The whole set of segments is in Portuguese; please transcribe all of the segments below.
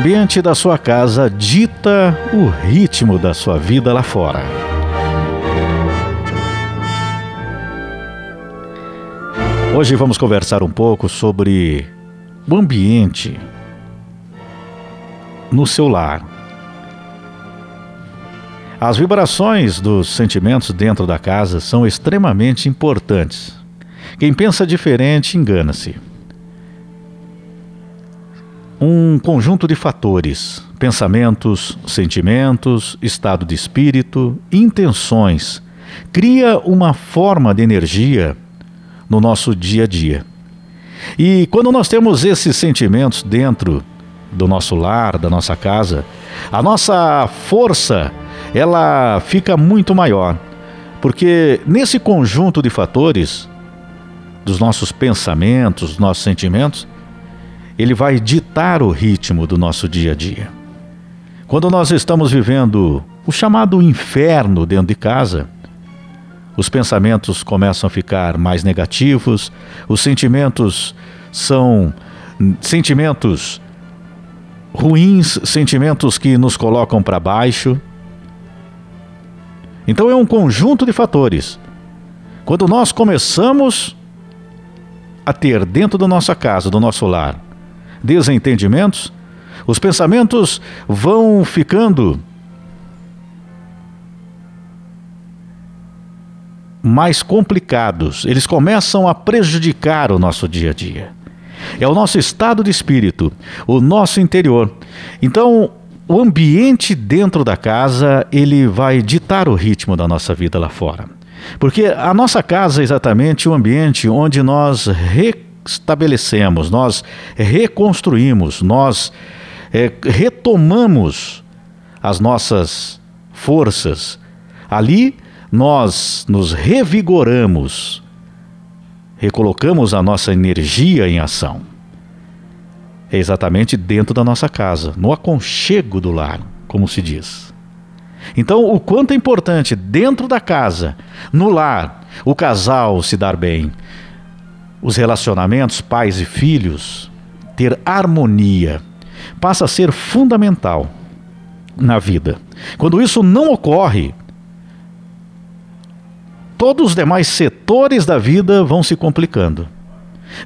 ambiente da sua casa dita o ritmo da sua vida lá fora. Hoje vamos conversar um pouco sobre o ambiente no seu lar. As vibrações dos sentimentos dentro da casa são extremamente importantes. Quem pensa diferente engana-se. Um conjunto de fatores, pensamentos, sentimentos, estado de espírito, intenções, cria uma forma de energia no nosso dia a dia. E quando nós temos esses sentimentos dentro do nosso lar, da nossa casa, a nossa força ela fica muito maior, porque nesse conjunto de fatores dos nossos pensamentos, dos nossos sentimentos, ele vai ditar o ritmo do nosso dia a dia. Quando nós estamos vivendo o chamado inferno dentro de casa, os pensamentos começam a ficar mais negativos, os sentimentos são sentimentos ruins, sentimentos que nos colocam para baixo. Então é um conjunto de fatores. Quando nós começamos a ter dentro da nossa casa, do nosso lar, desentendimentos, os pensamentos vão ficando mais complicados, eles começam a prejudicar o nosso dia a dia. É o nosso estado de espírito, o nosso interior. Então, o ambiente dentro da casa, ele vai ditar o ritmo da nossa vida lá fora. Porque a nossa casa é exatamente o ambiente onde nós restabelecemos, nós reconstruímos, nós é, retomamos as nossas forças. Ali nós nos revigoramos, recolocamos a nossa energia em ação. É exatamente dentro da nossa casa, no aconchego do lar, como se diz. Então, o quanto é importante dentro da casa, no lar, o casal se dar bem, os relacionamentos pais e filhos, ter harmonia, passa a ser fundamental na vida. Quando isso não ocorre, todos os demais setores da vida vão se complicando.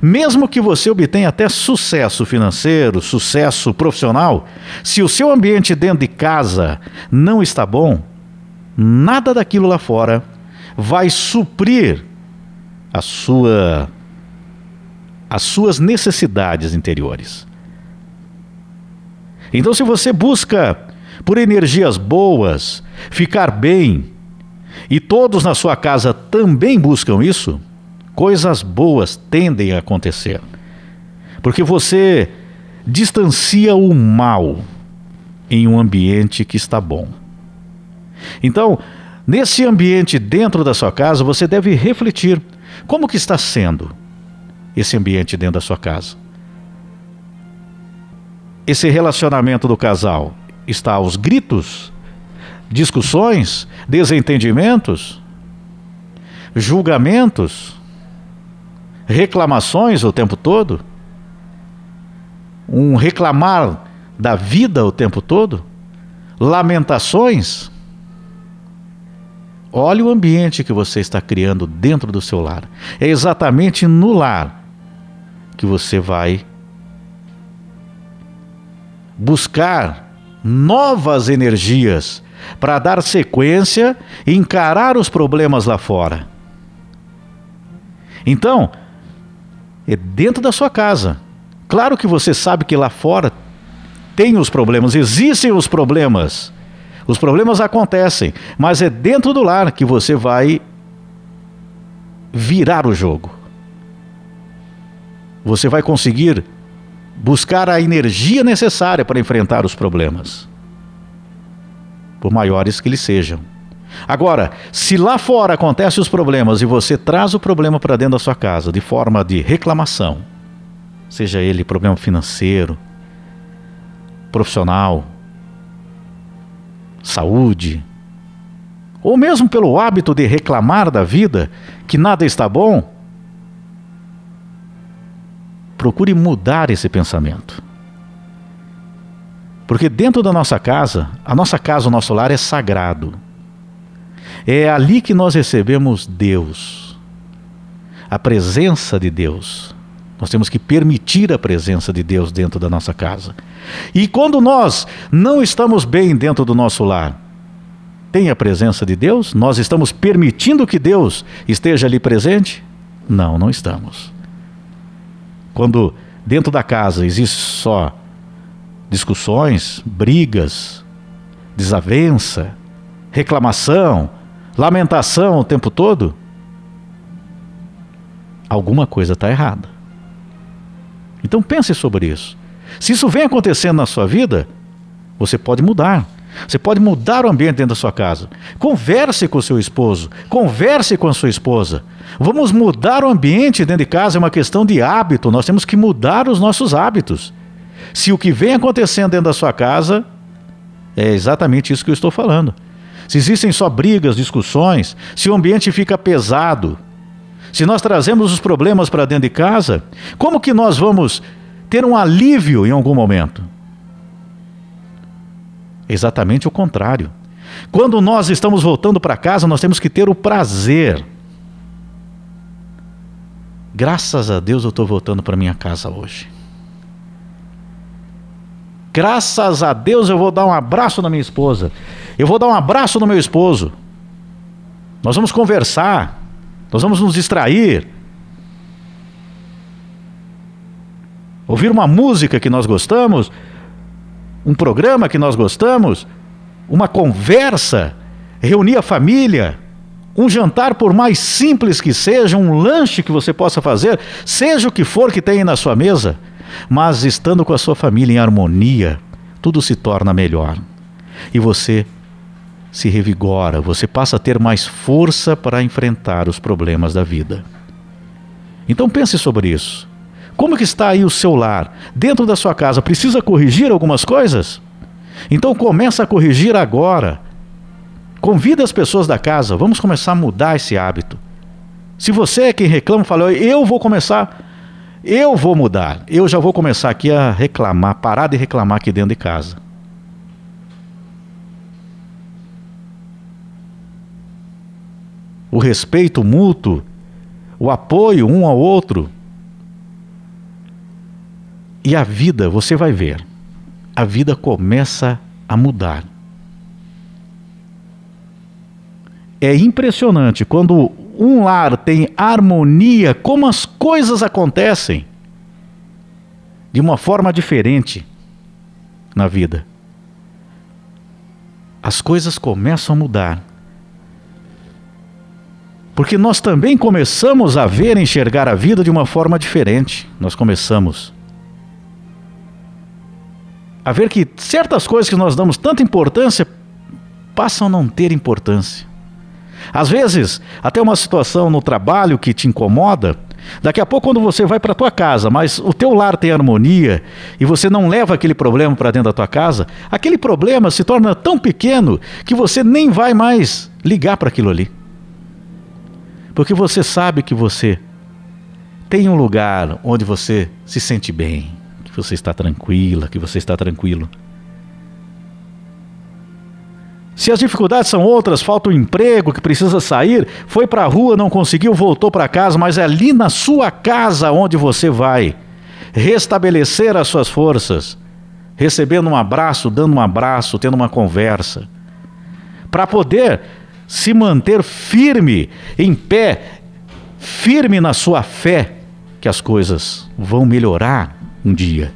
Mesmo que você obtenha até sucesso financeiro, sucesso profissional, se o seu ambiente dentro de casa não está bom, nada daquilo lá fora vai suprir a sua as suas necessidades interiores. Então se você busca por energias boas, ficar bem, e todos na sua casa também buscam isso, coisas boas tendem a acontecer. Porque você distancia o mal em um ambiente que está bom. Então, nesse ambiente dentro da sua casa, você deve refletir como que está sendo esse ambiente dentro da sua casa. Esse relacionamento do casal está aos gritos discussões, desentendimentos, julgamentos, reclamações o tempo todo? Um reclamar da vida o tempo todo? Lamentações? Olhe o ambiente que você está criando dentro do seu lar. É exatamente no lar que você vai buscar novas energias para dar sequência e encarar os problemas lá fora. Então, é dentro da sua casa. Claro que você sabe que lá fora tem os problemas, existem os problemas. Os problemas acontecem, mas é dentro do lar que você vai virar o jogo. Você vai conseguir buscar a energia necessária para enfrentar os problemas por maiores que eles sejam. Agora, se lá fora acontecem os problemas e você traz o problema para dentro da sua casa de forma de reclamação, seja ele problema financeiro, profissional, saúde, ou mesmo pelo hábito de reclamar da vida, que nada está bom, procure mudar esse pensamento. Porque dentro da nossa casa, a nossa casa, o nosso lar é sagrado. É ali que nós recebemos Deus, a presença de Deus. Nós temos que permitir a presença de Deus dentro da nossa casa. E quando nós não estamos bem dentro do nosso lar, tem a presença de Deus? Nós estamos permitindo que Deus esteja ali presente? Não, não estamos. Quando dentro da casa existe só discussões, brigas, desavença, reclamação, lamentação o tempo todo, alguma coisa está errada. Então pense sobre isso. Se isso vem acontecendo na sua vida, você pode mudar. Você pode mudar o ambiente dentro da sua casa. Converse com o seu esposo, converse com a sua esposa. Vamos mudar o ambiente dentro de casa, é uma questão de hábito. Nós temos que mudar os nossos hábitos. Se o que vem acontecendo dentro da sua casa é exatamente isso que eu estou falando. Se existem só brigas, discussões, se o ambiente fica pesado, se nós trazemos os problemas para dentro de casa, como que nós vamos ter um alívio em algum momento? Exatamente o contrário. Quando nós estamos voltando para casa, nós temos que ter o prazer. Graças a Deus eu estou voltando para minha casa hoje. Graças a Deus eu vou dar um abraço na minha esposa. Eu vou dar um abraço no meu esposo. Nós vamos conversar. Nós vamos nos distrair. Ouvir uma música que nós gostamos um programa que nós gostamos, uma conversa, reunir a família, um jantar, por mais simples que seja, um lanche que você possa fazer, seja o que for que tenha na sua mesa, mas estando com a sua família em harmonia, tudo se torna melhor. E você se revigora, você passa a ter mais força para enfrentar os problemas da vida. Então pense sobre isso. Como que está aí o seu lar? Dentro da sua casa, precisa corrigir algumas coisas? Então começa a corrigir agora. Convida as pessoas da casa, vamos começar a mudar esse hábito. Se você é quem reclama, fala, eu vou começar, eu vou mudar. Eu já vou começar aqui a reclamar, parar de reclamar aqui dentro de casa. O respeito mútuo, o apoio um ao outro, e a vida, você vai ver, a vida começa a mudar. É impressionante quando um lar tem harmonia, como as coisas acontecem de uma forma diferente na vida. As coisas começam a mudar. Porque nós também começamos a ver, enxergar a vida de uma forma diferente. Nós começamos a ver que certas coisas que nós damos tanta importância passam a não ter importância. Às vezes, até uma situação no trabalho que te incomoda, daqui a pouco quando você vai para tua casa, mas o teu lar tem harmonia e você não leva aquele problema para dentro da tua casa, aquele problema se torna tão pequeno que você nem vai mais ligar para aquilo ali. Porque você sabe que você tem um lugar onde você se sente bem que você está tranquila, que você está tranquilo. Se as dificuldades são outras, falta um emprego, que precisa sair, foi para a rua, não conseguiu, voltou para casa, mas é ali na sua casa onde você vai restabelecer as suas forças, recebendo um abraço, dando um abraço, tendo uma conversa, para poder se manter firme, em pé, firme na sua fé, que as coisas vão melhorar um dia.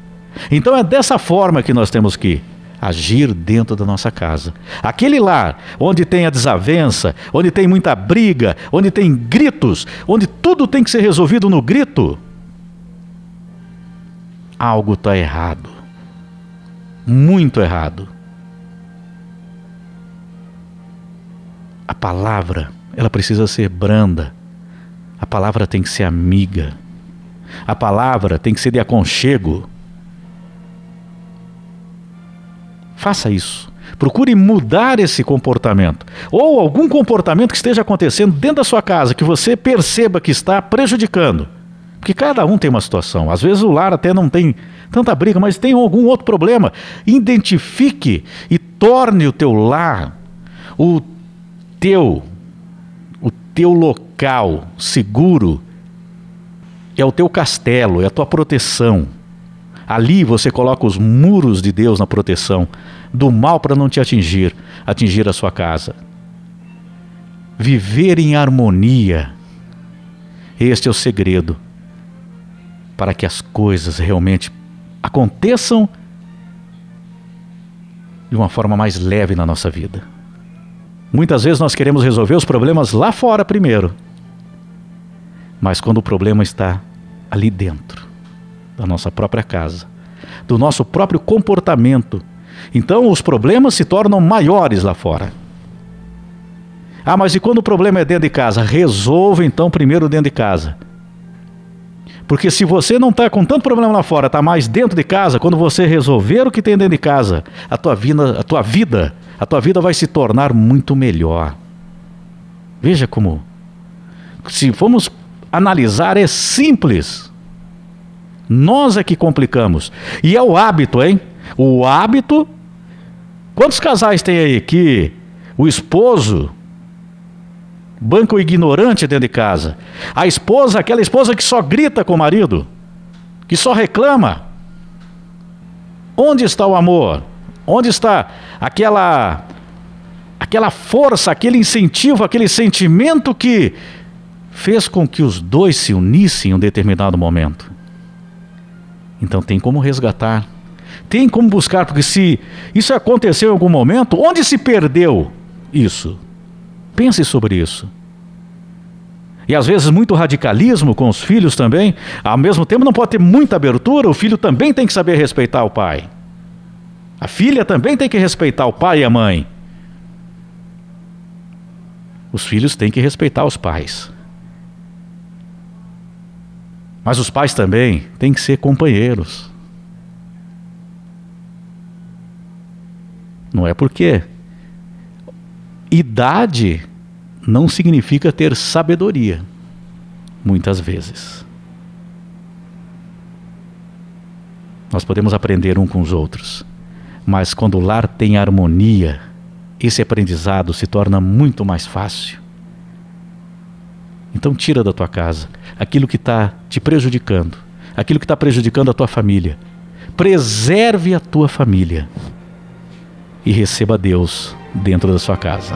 Então é dessa forma que nós temos que agir dentro da nossa casa. Aquele lar onde tem a desavença, onde tem muita briga, onde tem gritos, onde tudo tem que ser resolvido no grito, algo está errado. Muito errado. A palavra, ela precisa ser branda. A palavra tem que ser amiga. A palavra tem que ser de aconchego. Faça isso. Procure mudar esse comportamento. Ou algum comportamento que esteja acontecendo dentro da sua casa que você perceba que está prejudicando. Porque cada um tem uma situação. Às vezes o lar até não tem tanta briga, mas tem algum outro problema. Identifique e torne o teu lar, o teu, o teu local seguro. É o teu castelo, é a tua proteção. Ali você coloca os muros de Deus na proteção do mal para não te atingir, atingir a sua casa. Viver em harmonia. Este é o segredo para que as coisas realmente aconteçam de uma forma mais leve na nossa vida. Muitas vezes nós queremos resolver os problemas lá fora primeiro, mas quando o problema está ali dentro da nossa própria casa, do nosso próprio comportamento, então os problemas se tornam maiores lá fora. Ah, mas e quando o problema é dentro de casa? Resolva então primeiro dentro de casa. Porque se você não está com tanto problema lá fora, está mais dentro de casa, quando você resolver o que tem dentro de casa, a tua vida, a tua vida, a tua vida vai se tornar muito melhor. Veja como, se formos analisar, é simples. Nós é que complicamos. E é o hábito, hein? O hábito. Quantos casais tem aí que o esposo banca o ignorante dentro de casa. A esposa, aquela esposa que só grita com o marido, que só reclama. Onde está o amor? Onde está aquela aquela força, aquele incentivo, aquele sentimento que fez com que os dois se unissem em um determinado momento? Então tem como resgatar, tem como buscar, porque se isso aconteceu em algum momento, onde se perdeu isso? Pense sobre isso. E às vezes muito radicalismo com os filhos também. Ao mesmo tempo não pode ter muita abertura, o filho também tem que saber respeitar o pai. A filha também tem que respeitar o pai e a mãe. Os filhos têm que respeitar os pais. Mas os pais também têm que ser companheiros. Não é porque idade não significa ter sabedoria, muitas vezes. Nós podemos aprender um com os outros, mas quando o lar tem harmonia, esse aprendizado se torna muito mais fácil. Então, tira da tua casa aquilo que está te prejudicando, aquilo que está prejudicando a tua família. Preserve a tua família e receba Deus dentro da sua casa.